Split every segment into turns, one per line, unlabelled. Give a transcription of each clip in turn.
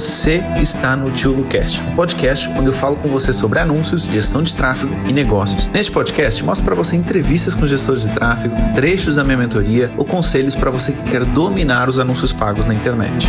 Você está no Tio Lucast, um podcast onde eu falo com você sobre anúncios, gestão de tráfego e negócios. Neste podcast, mostro para você entrevistas com gestores de tráfego, trechos da minha mentoria ou conselhos para você que quer dominar os anúncios pagos na internet.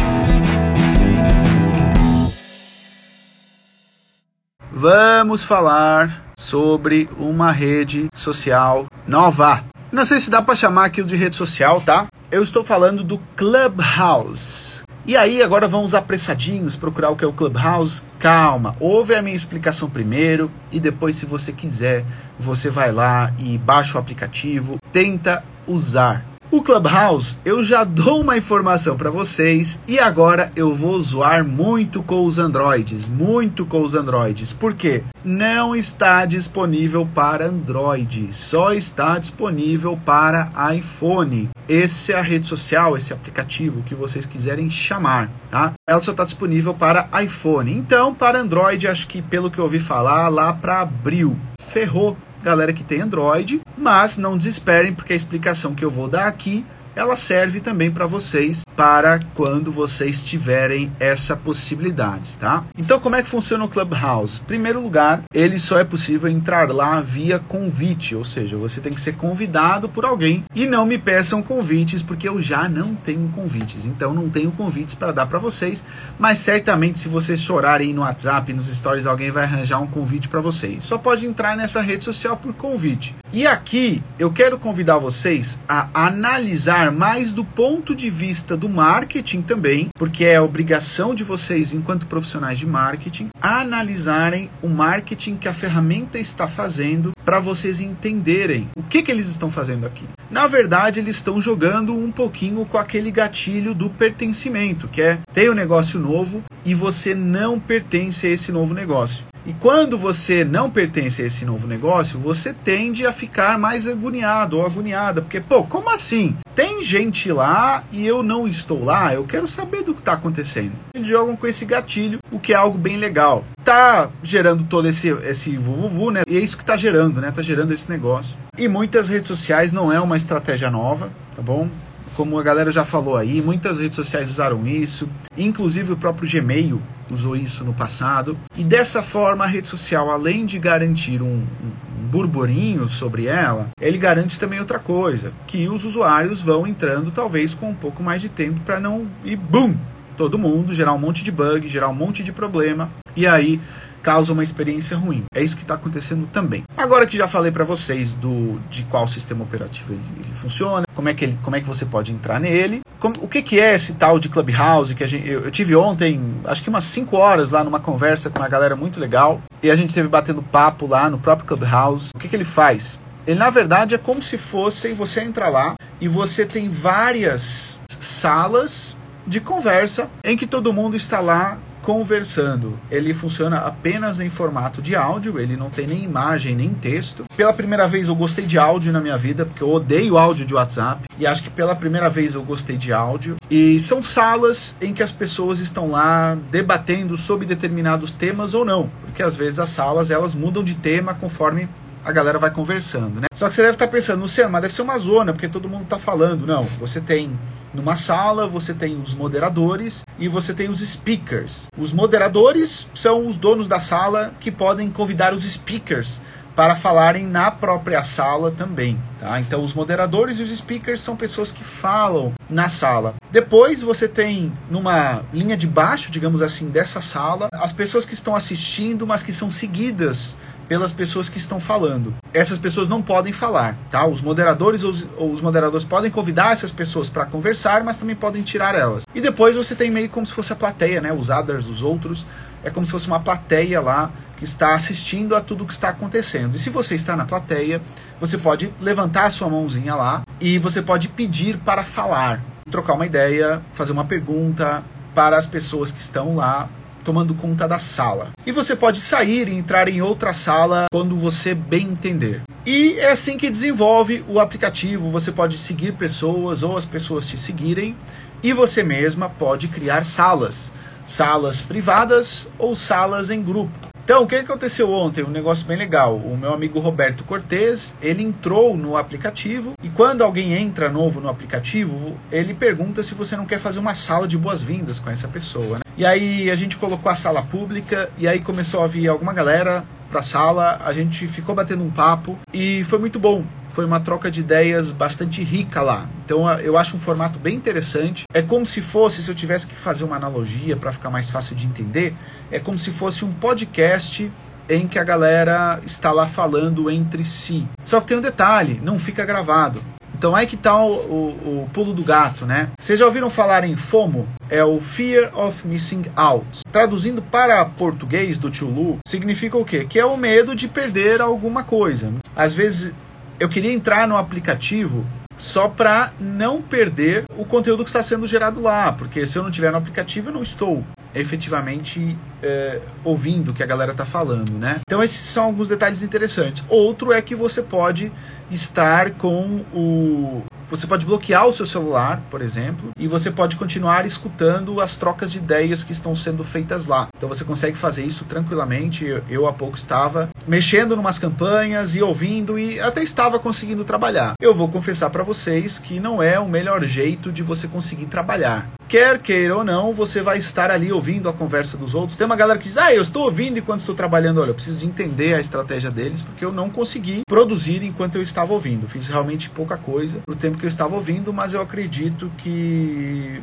Vamos falar sobre uma rede social nova. Não sei se dá para chamar aquilo de rede social, tá? Eu estou falando do Clubhouse. E aí, agora vamos apressadinhos procurar o que é o Clubhouse? Calma, ouve a minha explicação primeiro e depois, se você quiser, você vai lá e baixa o aplicativo, tenta usar. O Clubhouse, eu já dou uma informação para vocês e agora eu vou zoar muito com os Androids, muito com os Androids. Por quê? Não está disponível para Android, só está disponível para iPhone. Esse é a rede social, esse aplicativo que vocês quiserem chamar, tá? Ela só está disponível para iPhone. Então, para Android, acho que pelo que eu ouvi falar, lá para abril, ferrou galera que tem Android, mas não desesperem porque a explicação que eu vou dar aqui ela serve também para vocês para quando vocês tiverem essa possibilidade, tá? Então, como é que funciona o Clubhouse? Primeiro lugar, ele só é possível entrar lá via convite, ou seja, você tem que ser convidado por alguém e não me peçam convites porque eu já não tenho convites. Então, não tenho convites para dar para vocês, mas certamente se vocês chorarem no WhatsApp, nos stories, alguém vai arranjar um convite para vocês. Só pode entrar nessa rede social por convite. E aqui eu quero convidar vocês a analisar mais do ponto de vista do marketing também, porque é obrigação de vocês, enquanto profissionais de marketing, analisarem o marketing que a ferramenta está fazendo para vocês entenderem o que, que eles estão fazendo aqui. Na verdade, eles estão jogando um pouquinho com aquele gatilho do pertencimento, que é tem um negócio novo e você não pertence a esse novo negócio. E quando você não pertence a esse novo negócio, você tende a ficar mais agoniado ou agoniada, porque, pô, como assim? Tem gente lá e eu não estou lá, eu quero saber do que está acontecendo. Eles jogam com esse gatilho, o que é algo bem legal. Tá gerando todo esse, esse vuvuvu, né? E é isso que tá gerando, né? Tá gerando esse negócio. E muitas redes sociais não é uma estratégia nova, tá bom? Como a galera já falou aí, muitas redes sociais usaram isso, inclusive o próprio Gmail usou isso no passado. E dessa forma, a rede social, além de garantir um, um burburinho sobre ela, ele garante também outra coisa, que os usuários vão entrando talvez com um pouco mais de tempo para não ir boom, todo mundo, gerar um monte de bug, gerar um monte de problema. E aí causa uma experiência ruim. É isso que está acontecendo também. Agora que já falei para vocês do de qual sistema operativo ele, ele, funciona, como é que ele, como é que você pode entrar nele, como, o que, que é esse tal de Clubhouse que a gente, eu, eu tive ontem, acho que umas 5 horas lá numa conversa com uma galera muito legal e a gente esteve batendo papo lá no próprio Clubhouse. O que, que ele faz? Ele na verdade é como se fosse você entrar lá e você tem várias salas de conversa em que todo mundo está lá conversando. Ele funciona apenas em formato de áudio, ele não tem nem imagem nem texto. Pela primeira vez eu gostei de áudio na minha vida, porque eu odeio áudio de WhatsApp, e acho que pela primeira vez eu gostei de áudio. E são salas em que as pessoas estão lá debatendo sobre determinados temas ou não, porque às vezes as salas elas mudam de tema conforme a galera vai conversando, né? Só que você deve estar pensando, Luciano, mas deve ser uma zona, porque todo mundo está falando. Não, você tem numa sala, você tem os moderadores e você tem os speakers. Os moderadores são os donos da sala que podem convidar os speakers para falarem na própria sala também, tá? Então os moderadores e os speakers são pessoas que falam na sala. Depois você tem numa linha de baixo, digamos assim, dessa sala, as pessoas que estão assistindo, mas que são seguidas pelas pessoas que estão falando. Essas pessoas não podem falar, tá? Os moderadores ou os, ou os moderadores podem convidar essas pessoas para conversar, mas também podem tirar elas. E depois você tem meio como se fosse a plateia, né? Os others, os outros, é como se fosse uma plateia lá que está assistindo a tudo que está acontecendo. E se você está na plateia, você pode levantar a sua mãozinha lá e você pode pedir para falar, trocar uma ideia, fazer uma pergunta para as pessoas que estão lá tomando conta da sala. E você pode sair e entrar em outra sala quando você bem entender. E é assim que desenvolve o aplicativo. Você pode seguir pessoas ou as pessoas te seguirem e você mesma pode criar salas, salas privadas ou salas em grupo. Então, o que aconteceu ontem? Um negócio bem legal. O meu amigo Roberto Cortez, ele entrou no aplicativo e quando alguém entra novo no aplicativo, ele pergunta se você não quer fazer uma sala de boas-vindas com essa pessoa. Né? E aí a gente colocou a sala pública e aí começou a vir alguma galera pra sala, a gente ficou batendo um papo e foi muito bom. Foi uma troca de ideias bastante rica lá. Então eu acho um formato bem interessante. É como se fosse, se eu tivesse que fazer uma analogia para ficar mais fácil de entender, é como se fosse um podcast em que a galera está lá falando entre si. Só que tem um detalhe, não fica gravado. Então aí que tá o, o, o, pulo do gato, né? Vocês já ouviram falar em FOMO? É o Fear of Missing Out. Traduzindo para português do tio Lu, significa o quê? Que é o medo de perder alguma coisa. Às vezes eu queria entrar no aplicativo só para não perder o conteúdo que está sendo gerado lá, porque se eu não tiver no aplicativo eu não estou efetivamente é, ouvindo o que a galera está falando, né? Então esses são alguns detalhes interessantes. Outro é que você pode estar com o você pode bloquear o seu celular, por exemplo, e você pode continuar escutando as trocas de ideias que estão sendo feitas lá. Então você consegue fazer isso tranquilamente. Eu, eu há pouco estava mexendo numas campanhas e ouvindo e até estava conseguindo trabalhar. Eu vou confessar para vocês que não é o melhor jeito de você conseguir trabalhar. Quer queira ou não, você vai estar ali ouvindo a conversa dos outros. Tem uma galera que diz: Ah, eu estou ouvindo enquanto estou trabalhando. Olha, eu preciso de entender a estratégia deles, porque eu não consegui produzir enquanto eu estava ouvindo. Fiz realmente pouca coisa no tempo que eu estava ouvindo, mas eu acredito que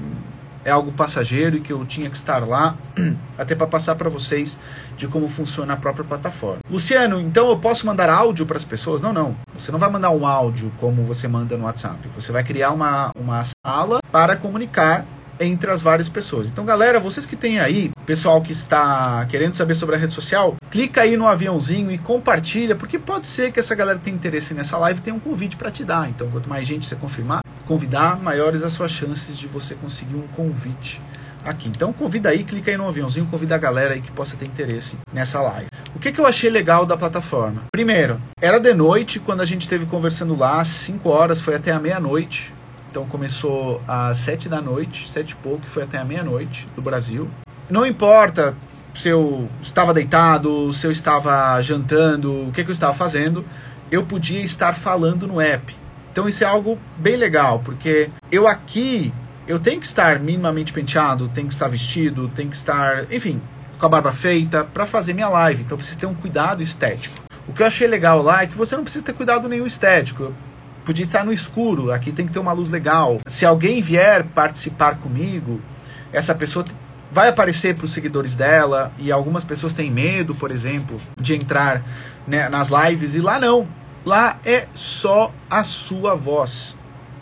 é algo passageiro e que eu tinha que estar lá até para passar para vocês de como funciona a própria plataforma. Luciano, então eu posso mandar áudio para as pessoas? Não, não. Você não vai mandar um áudio como você manda no WhatsApp. Você vai criar uma, uma sala para comunicar entre as várias pessoas. Então, galera, vocês que têm aí, pessoal que está querendo saber sobre a rede social, clica aí no aviãozinho e compartilha, porque pode ser que essa galera tenha interesse nessa live tenha um convite para te dar. Então, quanto mais gente você confirmar, convidar, maiores as suas chances de você conseguir um convite aqui. Então convida aí, clica aí no aviãozinho, convida a galera aí que possa ter interesse nessa live. O que, que eu achei legal da plataforma? Primeiro, era de noite quando a gente esteve conversando lá, 5 horas, foi até a meia-noite. Então começou às sete da noite, sete e pouco, foi até a meia-noite do Brasil. Não importa se eu estava deitado, se eu estava jantando, o que, que eu estava fazendo, eu podia estar falando no app. Então isso é algo bem legal, porque eu aqui eu tenho que estar minimamente penteado, tenho que estar vestido, tenho que estar, enfim, com a barba feita para fazer minha live. Então preciso ter um cuidado estético. O que eu achei legal lá é que você não precisa ter cuidado nenhum estético podia estar no escuro, aqui tem que ter uma luz legal. Se alguém vier participar comigo, essa pessoa vai aparecer para os seguidores dela e algumas pessoas têm medo, por exemplo, de entrar né, nas lives e lá não. Lá é só a sua voz.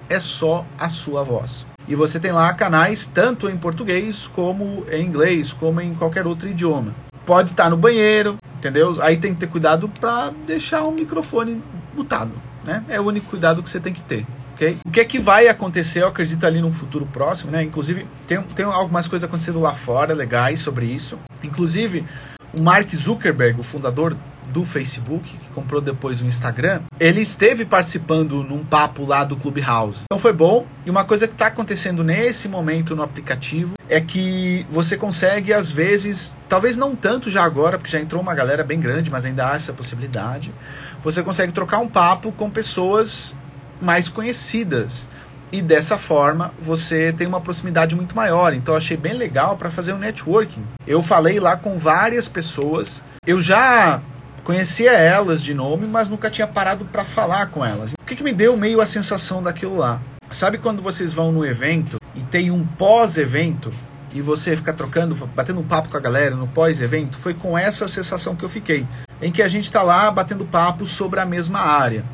É só a sua voz. E você tem lá canais tanto em português como em inglês, como em qualquer outro idioma. Pode estar no banheiro, entendeu? Aí tem que ter cuidado para deixar o microfone mutado. Né? É o único cuidado que você tem que ter. Okay? O que é que vai acontecer, eu acredito, ali no futuro próximo, né? Inclusive, tem, tem algumas coisas acontecendo lá fora legais sobre isso. Inclusive, o Mark Zuckerberg, o fundador do Facebook, que comprou depois o Instagram, ele esteve participando num papo lá do Clubhouse. Então foi bom. E uma coisa que está acontecendo nesse momento no aplicativo é que você consegue, às vezes, talvez não tanto já agora, porque já entrou uma galera bem grande, mas ainda há essa possibilidade você consegue trocar um papo com pessoas mais conhecidas. E dessa forma você tem uma proximidade muito maior. Então achei bem legal para fazer um networking. Eu falei lá com várias pessoas. Eu já conhecia elas de nome, mas nunca tinha parado para falar com elas. O que, que me deu meio a sensação daquilo lá? Sabe quando vocês vão no evento e tem um pós-evento e você fica trocando, batendo um papo com a galera no pós-evento? Foi com essa sensação que eu fiquei em que a gente está lá batendo papo sobre a mesma área.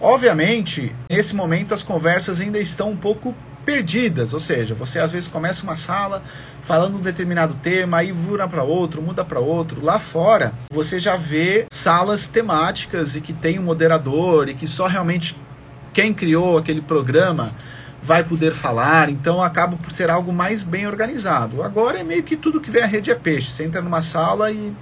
Obviamente, nesse momento as conversas ainda estão um pouco perdidas, ou seja, você às vezes começa uma sala falando um determinado tema, aí muda para outro, muda para outro. Lá fora, você já vê salas temáticas e que tem um moderador e que só realmente quem criou aquele programa vai poder falar, então acaba por ser algo mais bem organizado. Agora é meio que tudo que vem a rede é peixe. Você entra numa sala e um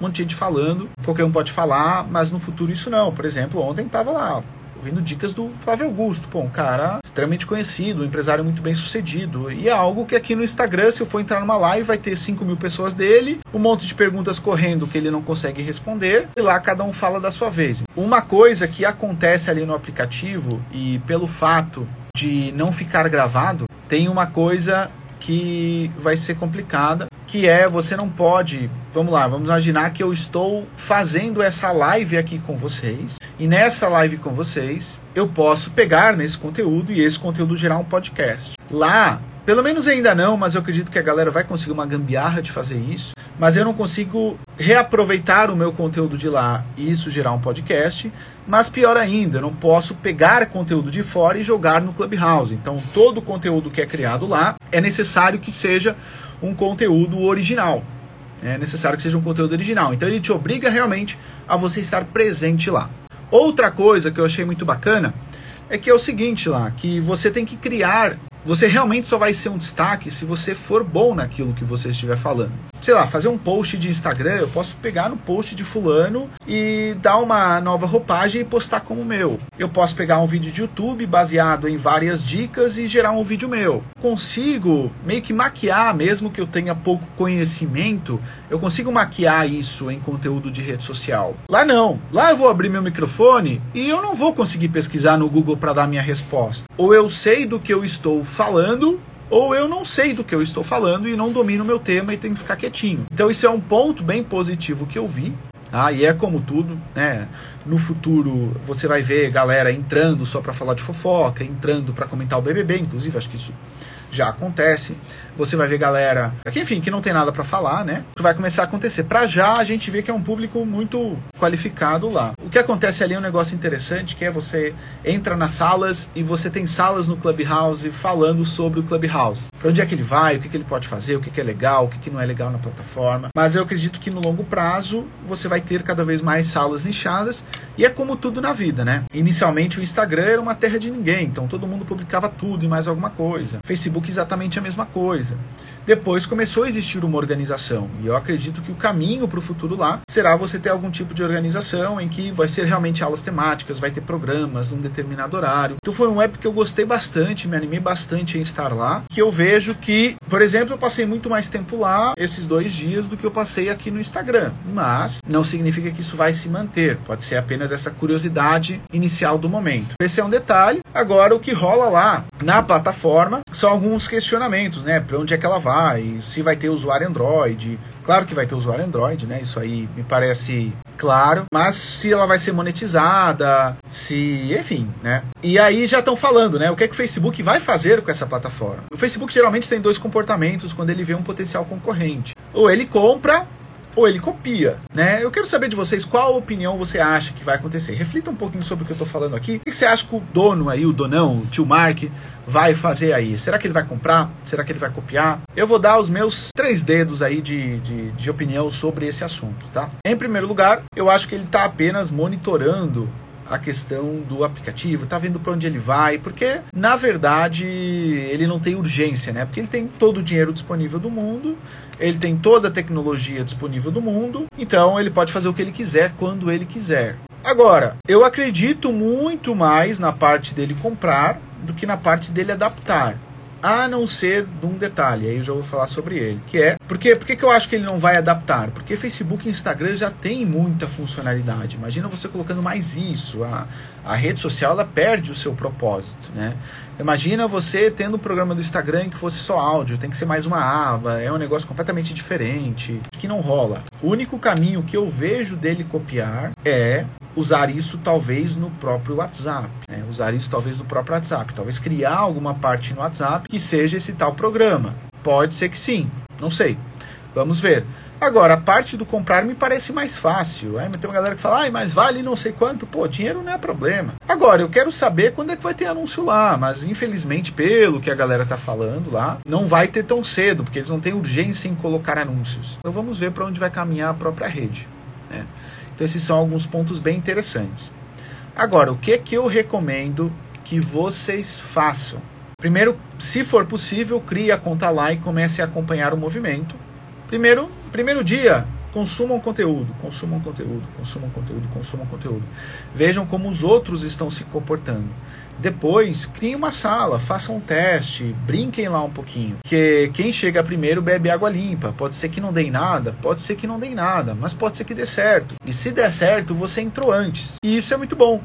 monte de gente falando, qualquer um pode falar, mas no futuro isso não. Por exemplo, ontem estava lá ouvindo dicas do Flávio Augusto, pô, um cara extremamente conhecido, um empresário muito bem sucedido. E é algo que aqui no Instagram, se eu for entrar numa live, vai ter 5 mil pessoas dele, um monte de perguntas correndo que ele não consegue responder, e lá cada um fala da sua vez. Uma coisa que acontece ali no aplicativo, e pelo fato de não ficar gravado, tem uma coisa que vai ser complicada, que é você não pode, vamos lá, vamos imaginar que eu estou fazendo essa live aqui com vocês, e nessa live com vocês, eu posso pegar nesse conteúdo e esse conteúdo gerar um podcast. Lá pelo menos ainda não, mas eu acredito que a galera vai conseguir uma gambiarra de fazer isso. Mas eu não consigo reaproveitar o meu conteúdo de lá e isso gerar um podcast. Mas pior ainda, eu não posso pegar conteúdo de fora e jogar no Clubhouse. Então, todo o conteúdo que é criado lá é necessário que seja um conteúdo original. É necessário que seja um conteúdo original. Então, ele te obriga realmente a você estar presente lá. Outra coisa que eu achei muito bacana é que é o seguinte lá, que você tem que criar você realmente só vai ser um destaque se você for bom naquilo que você estiver falando. Sei lá, fazer um post de Instagram, eu posso pegar no post de fulano e dar uma nova roupagem e postar como meu. Eu posso pegar um vídeo de YouTube baseado em várias dicas e gerar um vídeo meu. Consigo meio que maquiar, mesmo que eu tenha pouco conhecimento, eu consigo maquiar isso em conteúdo de rede social. Lá não. Lá eu vou abrir meu microfone e eu não vou conseguir pesquisar no Google para dar minha resposta. Ou eu sei do que eu estou falando, ou eu não sei do que eu estou falando e não domino o meu tema e tenho que ficar quietinho. Então isso é um ponto bem positivo que eu vi. Ah, e é como tudo, né? No futuro você vai ver galera entrando só para falar de fofoca, entrando para comentar o BBB, inclusive acho que isso já acontece. Você vai ver galera, que, enfim, que não tem nada para falar, né? Vai começar a acontecer. Para já a gente vê que é um público muito qualificado lá. O que acontece ali é um negócio interessante, que é você entra nas salas e você tem salas no Clubhouse falando sobre o Clubhouse. Para onde é que ele vai, o que, que ele pode fazer, o que, que é legal, o que, que não é legal na plataforma. Mas eu acredito que no longo prazo você vai ter cada vez mais salas nichadas e é como tudo na vida, né? Inicialmente o Instagram era uma terra de ninguém, então todo mundo publicava tudo e mais alguma coisa. Facebook exatamente a mesma coisa. reason. Depois começou a existir uma organização, e eu acredito que o caminho para o futuro lá será você ter algum tipo de organização em que vai ser realmente aulas temáticas, vai ter programas num determinado horário. Então foi um app que eu gostei bastante, me animei bastante em estar lá, que eu vejo que, por exemplo, eu passei muito mais tempo lá esses dois dias do que eu passei aqui no Instagram, mas não significa que isso vai se manter, pode ser apenas essa curiosidade inicial do momento. Esse é um detalhe. Agora, o que rola lá na plataforma são alguns questionamentos, né? Para onde é que ela vai? Se vai ter usuário Android. Claro que vai ter usuário Android, né? Isso aí me parece claro. Mas se ela vai ser monetizada, se. enfim, né? E aí já estão falando, né? O que é que o Facebook vai fazer com essa plataforma? O Facebook geralmente tem dois comportamentos quando ele vê um potencial concorrente. Ou ele compra ou ele copia, né? Eu quero saber de vocês qual opinião você acha que vai acontecer. Reflita um pouquinho sobre o que eu estou falando aqui. O que você acha que o dono aí, o donão, o tio Mark, vai fazer aí? Será que ele vai comprar? Será que ele vai copiar? Eu vou dar os meus três dedos aí de, de, de opinião sobre esse assunto, tá? Em primeiro lugar, eu acho que ele está apenas monitorando a questão do aplicativo, tá vendo para onde ele vai, porque na verdade ele não tem urgência, né? Porque ele tem todo o dinheiro disponível do mundo, ele tem toda a tecnologia disponível do mundo, então ele pode fazer o que ele quiser quando ele quiser. Agora, eu acredito muito mais na parte dele comprar do que na parte dele adaptar a não ser de um detalhe, aí eu já vou falar sobre ele, que é, porque, por que eu acho que ele não vai adaptar? Porque Facebook e Instagram já tem muita funcionalidade, imagina você colocando mais isso, a, a rede social ela perde o seu propósito, né? Imagina você tendo um programa do Instagram que fosse só áudio, tem que ser mais uma aba, é um negócio completamente diferente, que não rola. O único caminho que eu vejo dele copiar é usar isso talvez no próprio WhatsApp, né? usar isso talvez no próprio WhatsApp, talvez criar alguma parte no WhatsApp que seja esse tal programa. Pode ser que sim, não sei. Vamos ver. Agora, a parte do comprar me parece mais fácil. Aí tem uma galera que fala, ah, mas vale não sei quanto. Pô, dinheiro não é problema. Agora, eu quero saber quando é que vai ter anúncio lá, mas infelizmente, pelo que a galera tá falando lá, não vai ter tão cedo, porque eles não têm urgência em colocar anúncios. Então vamos ver para onde vai caminhar a própria rede. Né? Então esses são alguns pontos bem interessantes. Agora, o que que eu recomendo que vocês façam? Primeiro, se for possível, crie a conta lá e comece a acompanhar o movimento. Primeiro, primeiro dia, consumam conteúdo, consumam conteúdo, consumam conteúdo, consumam conteúdo. Vejam como os outros estão se comportando. Depois, criem uma sala, façam um teste, brinquem lá um pouquinho. Porque quem chega primeiro bebe água limpa. Pode ser que não dê nada, pode ser que não dê nada, mas pode ser que dê certo. E se der certo, você entrou antes. E isso é muito bom,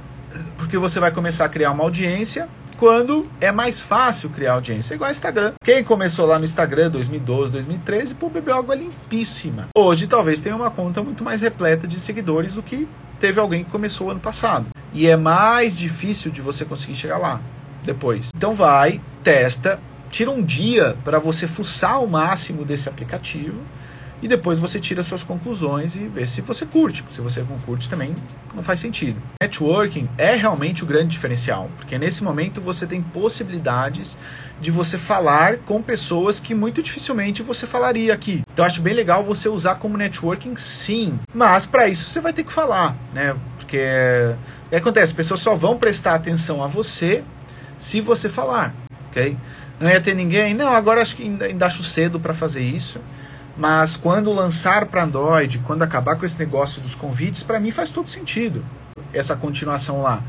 porque você vai começar a criar uma audiência quando é mais fácil criar audiência. Igual Instagram. Quem começou lá no Instagram 2012, 2013, pô, bebeu água limpíssima. Hoje talvez tenha uma conta muito mais repleta de seguidores do que teve alguém que começou ano passado. E é mais difícil de você conseguir chegar lá depois. Então vai, testa, tira um dia para você fuçar o máximo desse aplicativo e depois você tira suas conclusões e vê se você curte. Se você não curte também não faz sentido. Networking é realmente o grande diferencial, porque nesse momento você tem possibilidades de você falar com pessoas que muito dificilmente você falaria aqui. Então acho bem legal você usar como networking sim, mas para isso você vai ter que falar, né? Porque o que acontece? As pessoas só vão prestar atenção a você se você falar, ok? Não ia ter ninguém, não, agora acho que ainda, ainda acho cedo para fazer isso. Mas quando lançar para Android, quando acabar com esse negócio dos convites, para mim faz todo sentido essa continuação lá.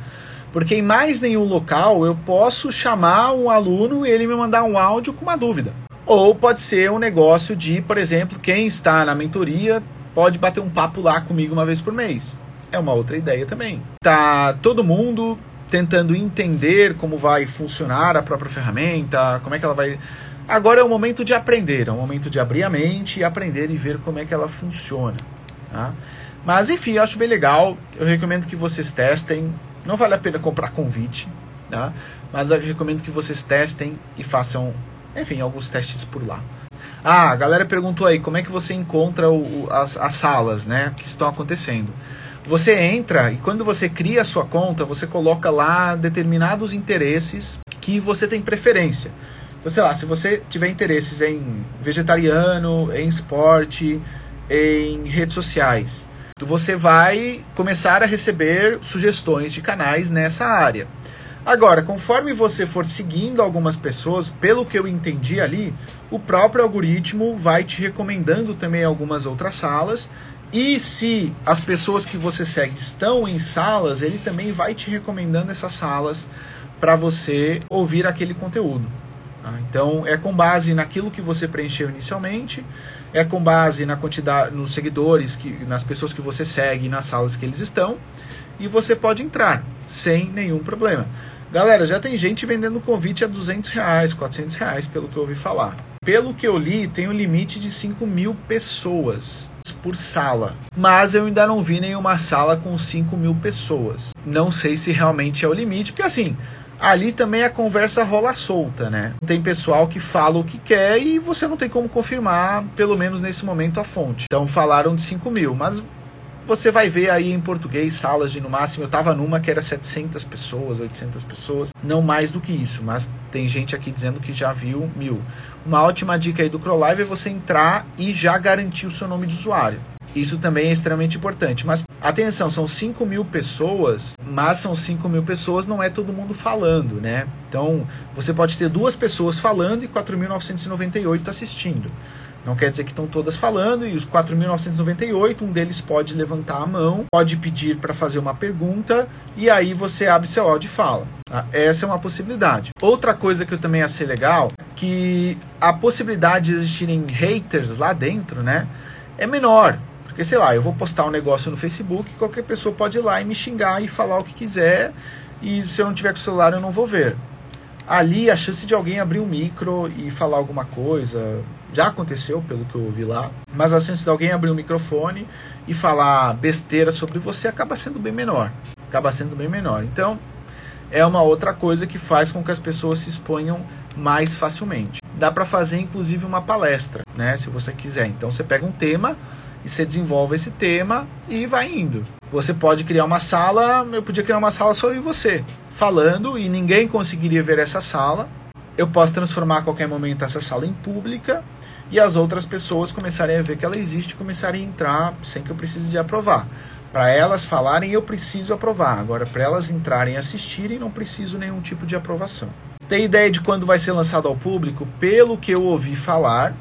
Porque em mais nenhum local eu posso chamar um aluno e ele me mandar um áudio com uma dúvida. Ou pode ser um negócio de, por exemplo, quem está na mentoria pode bater um papo lá comigo uma vez por mês. É uma outra ideia também. Tá todo mundo tentando entender como vai funcionar a própria ferramenta, como é que ela vai Agora é o momento de aprender, é o momento de abrir a mente e aprender e ver como é que ela funciona. Tá? Mas enfim, eu acho bem legal. Eu recomendo que vocês testem. Não vale a pena comprar convite, tá? mas eu recomendo que vocês testem e façam, enfim, alguns testes por lá. Ah, a galera perguntou aí como é que você encontra o, as, as salas né, que estão acontecendo. Você entra e quando você cria a sua conta, você coloca lá determinados interesses que você tem preferência. Então, sei lá, se você tiver interesses em vegetariano, em esporte, em redes sociais, você vai começar a receber sugestões de canais nessa área. Agora, conforme você for seguindo algumas pessoas, pelo que eu entendi ali, o próprio algoritmo vai te recomendando também algumas outras salas. E se as pessoas que você segue estão em salas, ele também vai te recomendando essas salas para você ouvir aquele conteúdo. Ah, então é com base naquilo que você preencheu inicialmente, é com base na quantidade, nos seguidores, que, nas pessoas que você segue, nas salas que eles estão, e você pode entrar sem nenhum problema. Galera, já tem gente vendendo convite a 200 reais, 400 reais, pelo que eu ouvi falar. Pelo que eu li, tem um limite de 5 mil pessoas por sala. Mas eu ainda não vi nenhuma sala com 5 mil pessoas. Não sei se realmente é o limite, porque assim, ali também a conversa rola solta, né? Tem pessoal que fala o que quer e você não tem como confirmar, pelo menos nesse momento, a fonte. Então falaram de 5 mil, mas você vai ver aí em português salas de no máximo, eu tava numa que era 700 pessoas, 800 pessoas, não mais do que isso, mas tem gente aqui dizendo que já viu mil. Uma ótima dica aí do CrowLive é você entrar e já garantir o seu nome de usuário. Isso também é extremamente importante. Mas atenção, são 5 mil pessoas, mas são 5 mil pessoas, não é todo mundo falando, né? Então você pode ter duas pessoas falando e 4.998 assistindo. Não quer dizer que estão todas falando, e os 4.998, um deles pode levantar a mão, pode pedir para fazer uma pergunta, e aí você abre seu áudio e fala. Tá? Essa é uma possibilidade. Outra coisa que eu também achei legal, que a possibilidade de existirem haters lá dentro, né, é menor. Porque, sei lá, eu vou postar um negócio no Facebook, qualquer pessoa pode ir lá e me xingar e falar o que quiser, e se eu não tiver com o celular eu não vou ver. Ali, a chance de alguém abrir um micro e falar alguma coisa, já aconteceu, pelo que eu ouvi lá, mas a chance de alguém abrir um microfone e falar besteira sobre você acaba sendo bem menor. Acaba sendo bem menor. Então, é uma outra coisa que faz com que as pessoas se exponham mais facilmente. Dá para fazer inclusive uma palestra, né, se você quiser. Então você pega um tema, e você desenvolve esse tema e vai indo. Você pode criar uma sala, eu podia criar uma sala só eu e você, falando e ninguém conseguiria ver essa sala. Eu posso transformar a qualquer momento essa sala em pública e as outras pessoas começarem a ver que ela existe e começarem a entrar sem que eu precise de aprovar. Para elas falarem, eu preciso aprovar. Agora, para elas entrarem e assistirem, não preciso nenhum tipo de aprovação. Tem ideia de quando vai ser lançado ao público? Pelo que eu ouvi falar,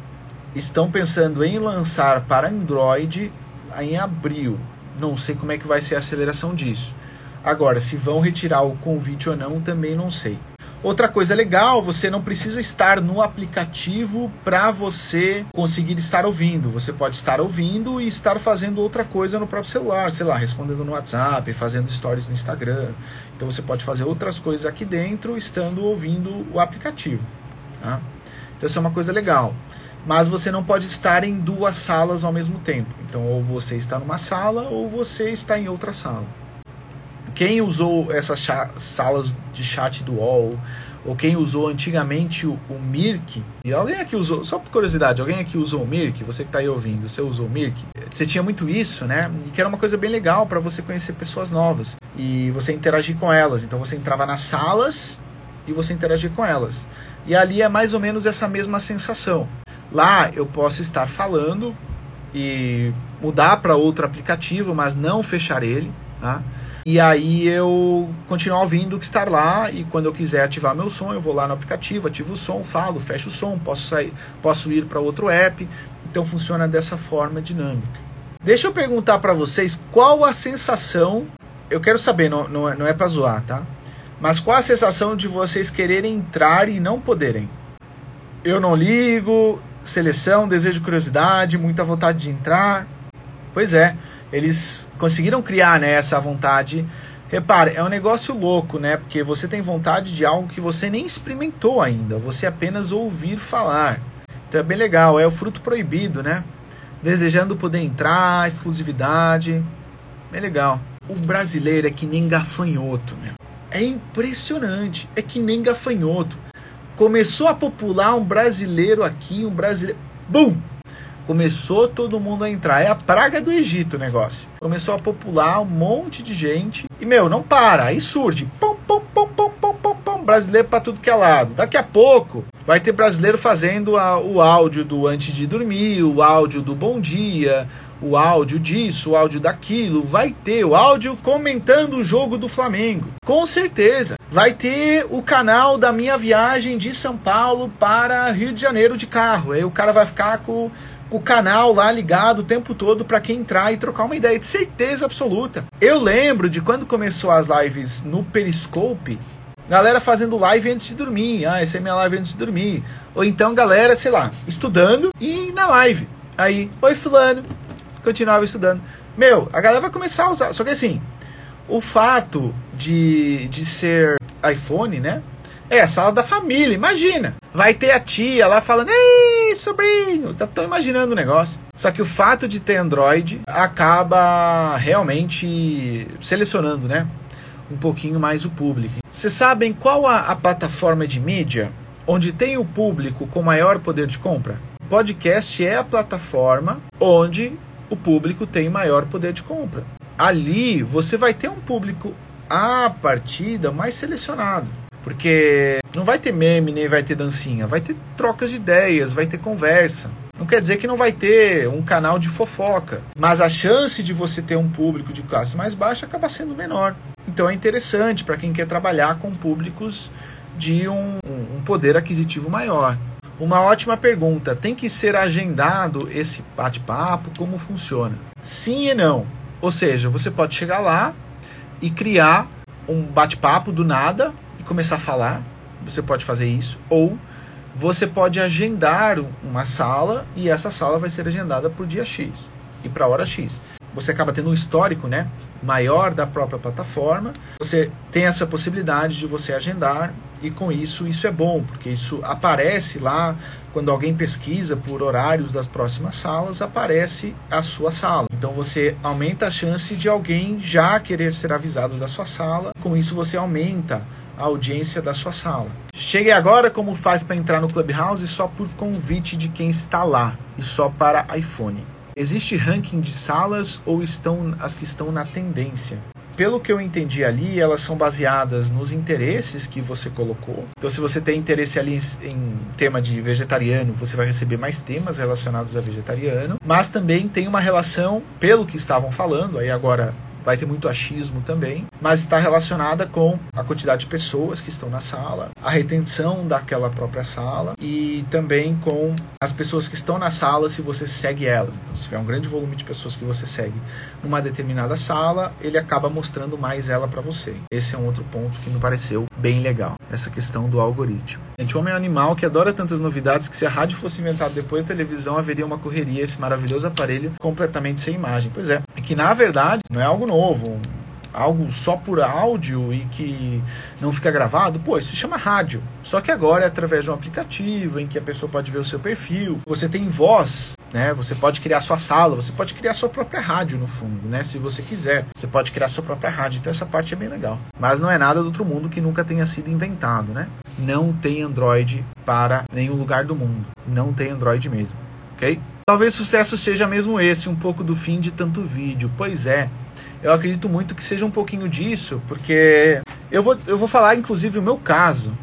estão pensando em lançar para Android em abril. Não sei como é que vai ser a aceleração disso. Agora, se vão retirar o convite ou não, também não sei. Outra coisa legal, você não precisa estar no aplicativo para você conseguir estar ouvindo. Você pode estar ouvindo e estar fazendo outra coisa no próprio celular, sei lá, respondendo no WhatsApp, fazendo stories no Instagram. Então você pode fazer outras coisas aqui dentro estando ouvindo o aplicativo. Tá? Então isso é uma coisa legal. Mas você não pode estar em duas salas ao mesmo tempo. Então ou você está numa sala ou você está em outra sala quem usou essas salas de chat do UOL, ou quem usou antigamente o, o Mirk, e alguém aqui usou, só por curiosidade, alguém aqui usou o Mirk, você que está aí ouvindo, você usou o Mirk? Você tinha muito isso, né? E que era uma coisa bem legal para você conhecer pessoas novas e você interagir com elas. Então você entrava nas salas e você interagia com elas. E ali é mais ou menos essa mesma sensação. Lá eu posso estar falando e mudar para outro aplicativo, mas não fechar ele, tá? E aí eu continuo ouvindo que estar lá e quando eu quiser ativar meu som, eu vou lá no aplicativo, ativo o som, falo, fecho o som, posso sair, posso ir para outro app. Então funciona dessa forma dinâmica. Deixa eu perguntar para vocês qual a sensação. Eu quero saber, não, não é, não é para zoar, tá? Mas qual a sensação de vocês quererem entrar e não poderem? Eu não ligo, seleção, desejo curiosidade, muita vontade de entrar. Pois é, eles conseguiram criar né, essa vontade. Repare, é um negócio louco, né? Porque você tem vontade de algo que você nem experimentou ainda, você apenas ouvir falar. Então é bem legal, é o fruto proibido, né? Desejando poder entrar, exclusividade. Bem legal. O brasileiro é que nem gafanhoto, meu. É impressionante, é que nem gafanhoto. Começou a popular um brasileiro aqui, um brasileiro. Bum! Começou todo mundo a entrar. É a praga do Egito o negócio. Começou a popular um monte de gente. E, meu, não para. Aí surge. Pum, pum, pum, pum, pum, pum, pum, brasileiro para tudo que é lado. Daqui a pouco vai ter brasileiro fazendo a, o áudio do antes de dormir, o áudio do bom dia, o áudio disso, o áudio daquilo. Vai ter o áudio comentando o jogo do Flamengo. Com certeza. Vai ter o canal da minha viagem de São Paulo para Rio de Janeiro de carro. Aí o cara vai ficar com o canal lá ligado o tempo todo para quem entrar e trocar uma ideia, de certeza absoluta. Eu lembro de quando começou as lives no Periscope, galera fazendo live antes de dormir. Ah, essa é minha live antes de dormir. Ou então galera, sei lá, estudando e na live. Aí, oi fulano, continuava estudando. Meu, a galera vai começar a usar. Só que assim, o fato de, de ser iPhone, né? É a sala da família, imagina. Vai ter a tia lá falando, ei, sobrinho, tá tão imaginando o negócio. Só que o fato de ter Android acaba realmente selecionando, né? Um pouquinho mais o público. Vocês sabem qual a, a plataforma de mídia onde tem o público com maior poder de compra? Podcast é a plataforma onde o público tem maior poder de compra. Ali você vai ter um público a partida mais selecionado. Porque não vai ter meme, nem vai ter dancinha. Vai ter trocas de ideias, vai ter conversa. Não quer dizer que não vai ter um canal de fofoca, mas a chance de você ter um público de classe mais baixa acaba sendo menor. Então é interessante para quem quer trabalhar com públicos de um, um, poder aquisitivo maior. Uma ótima pergunta: tem que ser agendado esse bate-papo? Como funciona? Sim e não. Ou seja, você pode chegar lá e criar um bate-papo do nada começar a falar. Você pode fazer isso. Ou você pode agendar uma sala e essa sala vai ser agendada por dia X e para hora X. Você acaba tendo um histórico né, maior da própria plataforma. Você tem essa possibilidade de você agendar e com isso isso é bom, porque isso aparece lá quando alguém pesquisa por horários das próximas salas, aparece a sua sala. Então você aumenta a chance de alguém já querer ser avisado da sua sala. Com isso você aumenta a audiência da sua sala. Chegue agora como faz para entrar no Clubhouse só por convite de quem está lá e só para iPhone. Existe ranking de salas ou estão as que estão na tendência? Pelo que eu entendi ali, elas são baseadas nos interesses que você colocou. Então, se você tem interesse ali em, em tema de vegetariano, você vai receber mais temas relacionados a vegetariano. Mas também tem uma relação, pelo que estavam falando, aí agora vai ter muito achismo também, mas está relacionada com a quantidade de pessoas que estão na sala, a retenção daquela própria sala e também com as pessoas que estão na sala se você segue elas. Então, se tiver um grande volume de pessoas que você segue numa determinada sala, ele acaba mostrando mais ela para você. Esse é um outro ponto que me pareceu bem legal, essa questão do algoritmo. Gente, o homem é um animal que adora tantas novidades que se a rádio fosse inventada depois da televisão, haveria uma correria, esse maravilhoso aparelho completamente sem imagem. Pois é, é que na verdade não é algo novo, algo só por áudio e que não fica gravado, pô, isso se chama rádio. Só que agora é através de um aplicativo em que a pessoa pode ver o seu perfil, você tem voz, né? Você pode criar sua sala, você pode criar sua própria rádio no fundo, né? Se você quiser, você pode criar sua própria rádio. Então essa parte é bem legal. Mas não é nada do outro mundo que nunca tenha sido inventado, né? Não tem Android para nenhum lugar do mundo. Não tem Android mesmo, ok? Talvez sucesso seja mesmo esse, um pouco do fim de tanto vídeo. Pois é, eu acredito muito que seja um pouquinho disso, porque eu vou, eu vou falar inclusive o meu caso.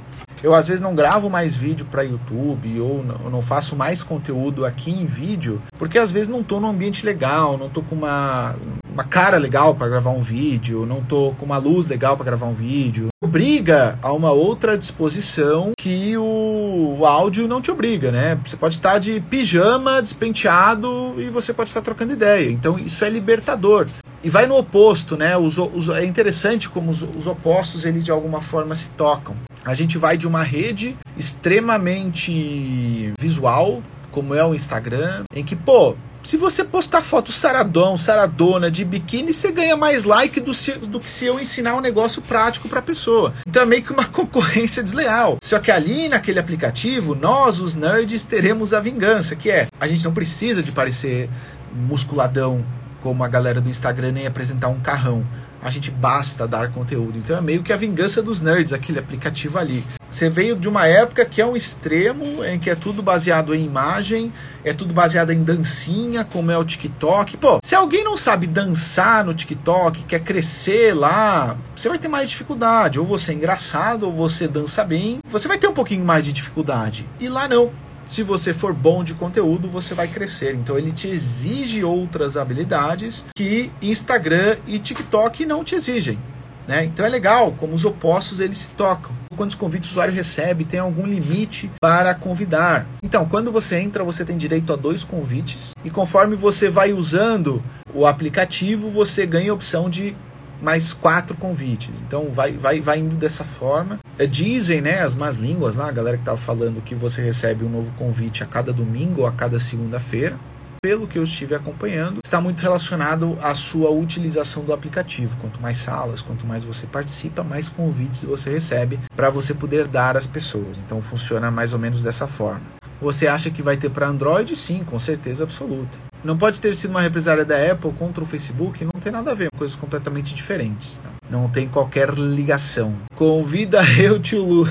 Eu às vezes não gravo mais vídeo para YouTube ou não, faço mais conteúdo aqui em vídeo, porque às vezes não estou num ambiente legal, não estou com uma, uma cara legal para gravar um vídeo, não estou com uma luz legal para gravar um vídeo. Obriga a uma outra disposição que o, o áudio não te obriga, né? Você pode estar de pijama, despenteado e você pode estar trocando ideia. Então isso é libertador e vai no oposto, né? Os, os, é interessante como os, os, opostos eles de alguma forma se tocam. A gente vai de uma rede extremamente visual, como é o Instagram, em que, pô, se você postar foto saradão, saradona, de biquíni, você ganha mais like do, se, do que se eu ensinar um negócio prático para a pessoa. Então é meio que uma concorrência desleal. Só que ali naquele aplicativo, nós, os nerds, teremos a vingança, que é a gente não precisa de parecer musculadão como a galera do Instagram nem apresentar um carrão. A gente basta dar conteúdo. Então é meio que a vingança dos nerds, aquele aplicativo ali. Você veio de uma época que é um extremo, em que é tudo baseado em imagem, é tudo baseado em dancinha, como é o TikTok. Pô, se alguém não sabe dançar no TikTok, quer crescer lá, você vai ter mais dificuldade. Ou você é engraçado, ou você dança bem, você vai ter um pouquinho mais de dificuldade. E lá não se você for bom de conteúdo, você vai crescer. Então ele te exige outras habilidades que Instagram e TikTok não te exigem. Né? Então é legal como os opostos eles se tocam. Quantos convites o usuário recebe, tem algum limite para convidar. Então, quando você entra, você tem direito a dois convites e conforme você vai usando o aplicativo, você ganha a opção de mais quatro convites. Então vai, vai, vai indo dessa forma. É, dizem, né, as más línguas lá, a galera que estava falando que você recebe um novo convite a cada domingo ou a cada segunda-feira. Pelo que eu estive acompanhando, está muito relacionado à sua utilização do aplicativo. Quanto mais salas, quanto mais você participa, mais convites você recebe para você poder dar às pessoas. Então funciona mais ou menos dessa forma. Você acha que vai ter para Android? Sim, com certeza absoluta. Não pode ter sido uma represária da Apple contra o Facebook, não tem nada a ver, coisas completamente diferentes. Tá? Não tem qualquer ligação. Convida eu, tio Lu.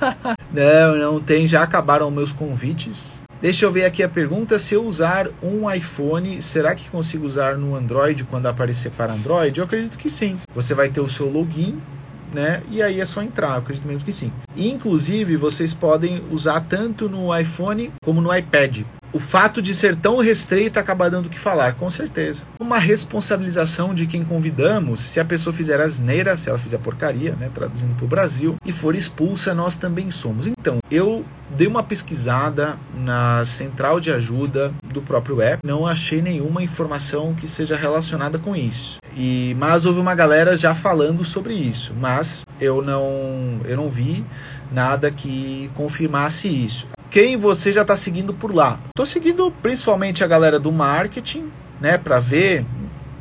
não, não tem, já acabaram meus convites. Deixa eu ver aqui a pergunta: se eu usar um iPhone, será que consigo usar no Android quando aparecer para Android? Eu acredito que sim. Você vai ter o seu login, né? E aí é só entrar, eu acredito mesmo que sim. inclusive, vocês podem usar tanto no iPhone como no iPad o fato de ser tão restrita acaba dando o que falar, com certeza. Uma responsabilização de quem convidamos, se a pessoa fizer asneira, se ela fizer porcaria, né, traduzindo para o Brasil, e for expulsa, nós também somos. Então, eu dei uma pesquisada na central de ajuda do próprio app, não achei nenhuma informação que seja relacionada com isso. E mas houve uma galera já falando sobre isso, mas eu não eu não vi nada que confirmasse isso quem você já está seguindo por lá. Estou seguindo principalmente a galera do marketing, né, para ver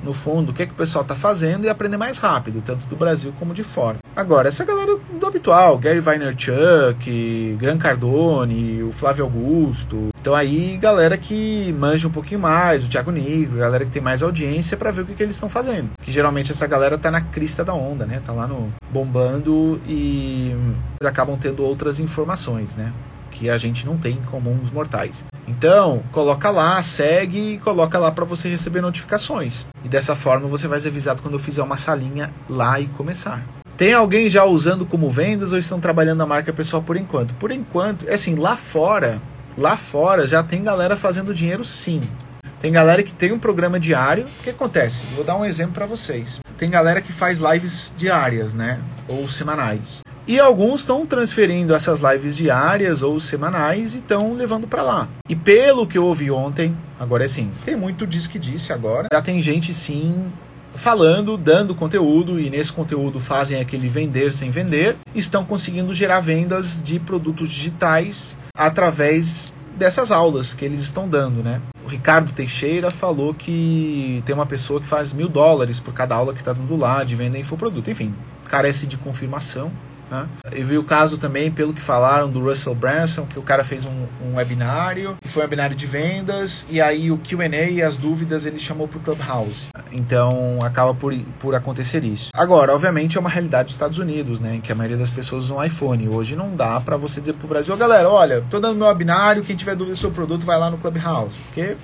no fundo o que, é que o pessoal está fazendo e aprender mais rápido, tanto do Brasil como de fora. Agora, essa galera do habitual, Gary Vaynerchuk, Gran Cardone, o Flávio Augusto. Então aí, galera que manja um pouquinho mais, o Thiago Negro, galera que tem mais audiência para ver o que, que eles estão fazendo. Que geralmente essa galera tá na crista da onda, né? Tá lá no bombando e acabam tendo outras informações, né? Que a gente não tem como os mortais. Então, coloca lá, segue e coloca lá para você receber notificações. E dessa forma você vai ser avisado quando eu fizer uma salinha lá e começar. Tem alguém já usando como vendas ou estão trabalhando a marca pessoal por enquanto? Por enquanto, é assim, lá fora, lá fora já tem galera fazendo dinheiro sim. Tem galera que tem um programa diário. O que acontece? Vou dar um exemplo para vocês. Tem galera que faz lives diárias, né? Ou semanais. E alguns estão transferindo essas lives diárias ou semanais e estão levando para lá. E pelo que eu ouvi ontem, agora é sim, tem muito diz que disse agora. Já tem gente sim falando, dando conteúdo e nesse conteúdo fazem aquele vender sem vender, estão conseguindo gerar vendas de produtos digitais através dessas aulas que eles estão dando, né? O Ricardo Teixeira falou que tem uma pessoa que faz mil dólares por cada aula que está dando lá de venda infoproduto. Enfim, carece de confirmação, né? Eu vi o caso também, pelo que falaram, do Russell Branson, que o cara fez um, um webinário, foi um webinário de vendas, e aí o QA e as dúvidas ele chamou para o Clubhouse. Então acaba por, por acontecer isso. Agora, obviamente, é uma realidade dos Estados Unidos, né? Que a maioria das pessoas usam iPhone. Hoje não dá para você dizer para o Brasil, galera, olha, tô dando meu webinário, quem tiver dúvida sobre o produto vai lá no Clubhouse. Porque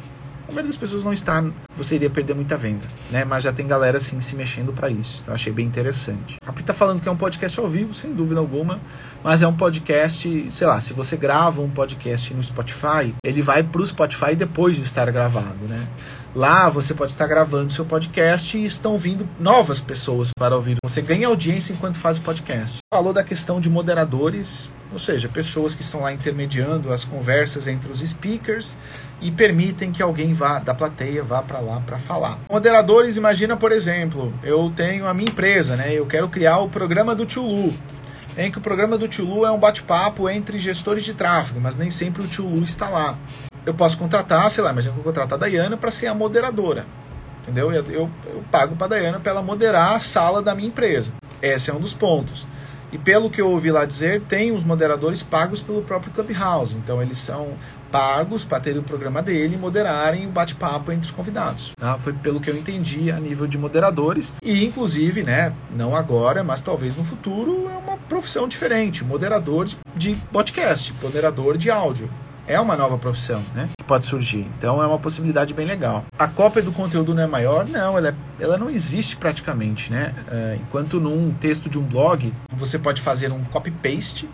a maioria das pessoas não está, você iria perder muita venda, né? Mas já tem galera assim se mexendo para isso. Então achei bem interessante. A Pri tá falando que é um podcast ao vivo, sem dúvida alguma, mas é um podcast, sei lá, se você grava um podcast no Spotify, ele vai pro Spotify depois de estar gravado, né? Lá você pode estar gravando seu podcast e estão vindo novas pessoas para ouvir. Você ganha audiência enquanto faz o podcast. Falou da questão de moderadores, ou seja, pessoas que estão lá intermediando as conversas entre os speakers e permitem que alguém vá da plateia vá para lá para falar. Moderadores, imagina, por exemplo, eu tenho a minha empresa, né? Eu quero criar o programa do Tulu. Em que o programa do Tulu é um bate-papo entre gestores de tráfego, mas nem sempre o Tulu está lá. Eu posso contratar, sei lá, imagina que eu contratar a Dayana para ser a moderadora. Entendeu? Eu, eu, eu pago para a Dayana para ela moderar a sala da minha empresa. Esse é um dos pontos. E pelo que eu ouvi lá dizer, tem os moderadores pagos pelo próprio Clubhouse. Então eles são pagos para terem o programa dele e moderarem o bate-papo entre os convidados. Tá? Foi pelo que eu entendi a nível de moderadores. E inclusive, né, não agora, mas talvez no futuro, é uma profissão diferente. Moderador de podcast, moderador de áudio é uma nova profissão, né? Que pode surgir. Então é uma possibilidade bem legal. A cópia do conteúdo não é maior? Não, ela, é, ela não existe praticamente, né? É, enquanto num texto de um blog você pode fazer um copy-paste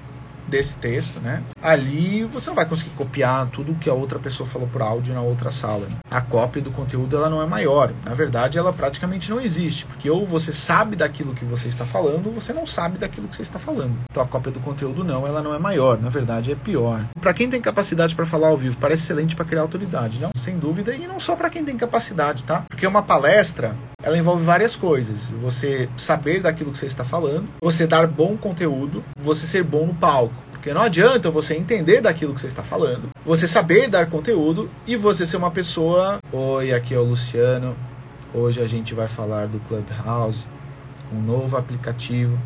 desse texto, né? Ali você não vai conseguir copiar tudo que a outra pessoa falou por áudio na outra sala. Né? A cópia do conteúdo ela não é maior. Na verdade, ela praticamente não existe, porque ou você sabe daquilo que você está falando, ou você não sabe daquilo que você está falando. Então a cópia do conteúdo não, ela não é maior. Na verdade, é pior. Para quem tem capacidade para falar ao vivo, parece excelente para criar autoridade, não? Sem dúvida, e não só para quem tem capacidade, tá? Porque uma palestra, ela envolve várias coisas. Você saber daquilo que você está falando, você dar bom conteúdo, você ser bom no palco. Porque não adianta você entender daquilo que você está falando, você saber dar conteúdo e você ser uma pessoa. Oi, aqui é o Luciano. Hoje a gente vai falar do Clubhouse, um novo aplicativo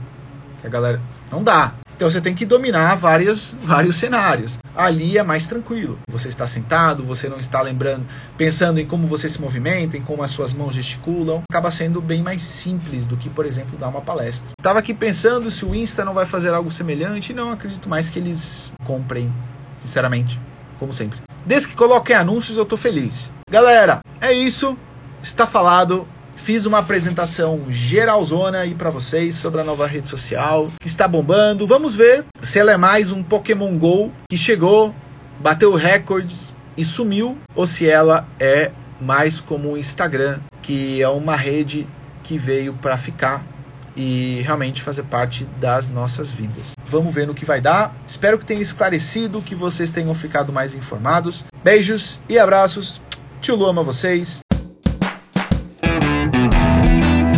que a galera. Não dá. Então você tem que dominar várias, vários cenários. Ali é mais tranquilo. Você está sentado, você não está lembrando, pensando em como você se movimenta, em como as suas mãos gesticulam. Acaba sendo bem mais simples do que, por exemplo, dar uma palestra. Estava aqui pensando se o Insta não vai fazer algo semelhante. Não acredito mais que eles comprem, sinceramente, como sempre. Desde que coloquem anúncios, eu estou feliz. Galera, é isso. Está falado. Fiz uma apresentação geralzona aí para vocês sobre a nova rede social que está bombando. Vamos ver se ela é mais um Pokémon Go que chegou, bateu recordes e sumiu, ou se ela é mais como o Instagram, que é uma rede que veio para ficar e realmente fazer parte das nossas vidas. Vamos ver no que vai dar. Espero que tenha esclarecido, que vocês tenham ficado mais informados. Beijos e abraços. Tio Lu ama vocês.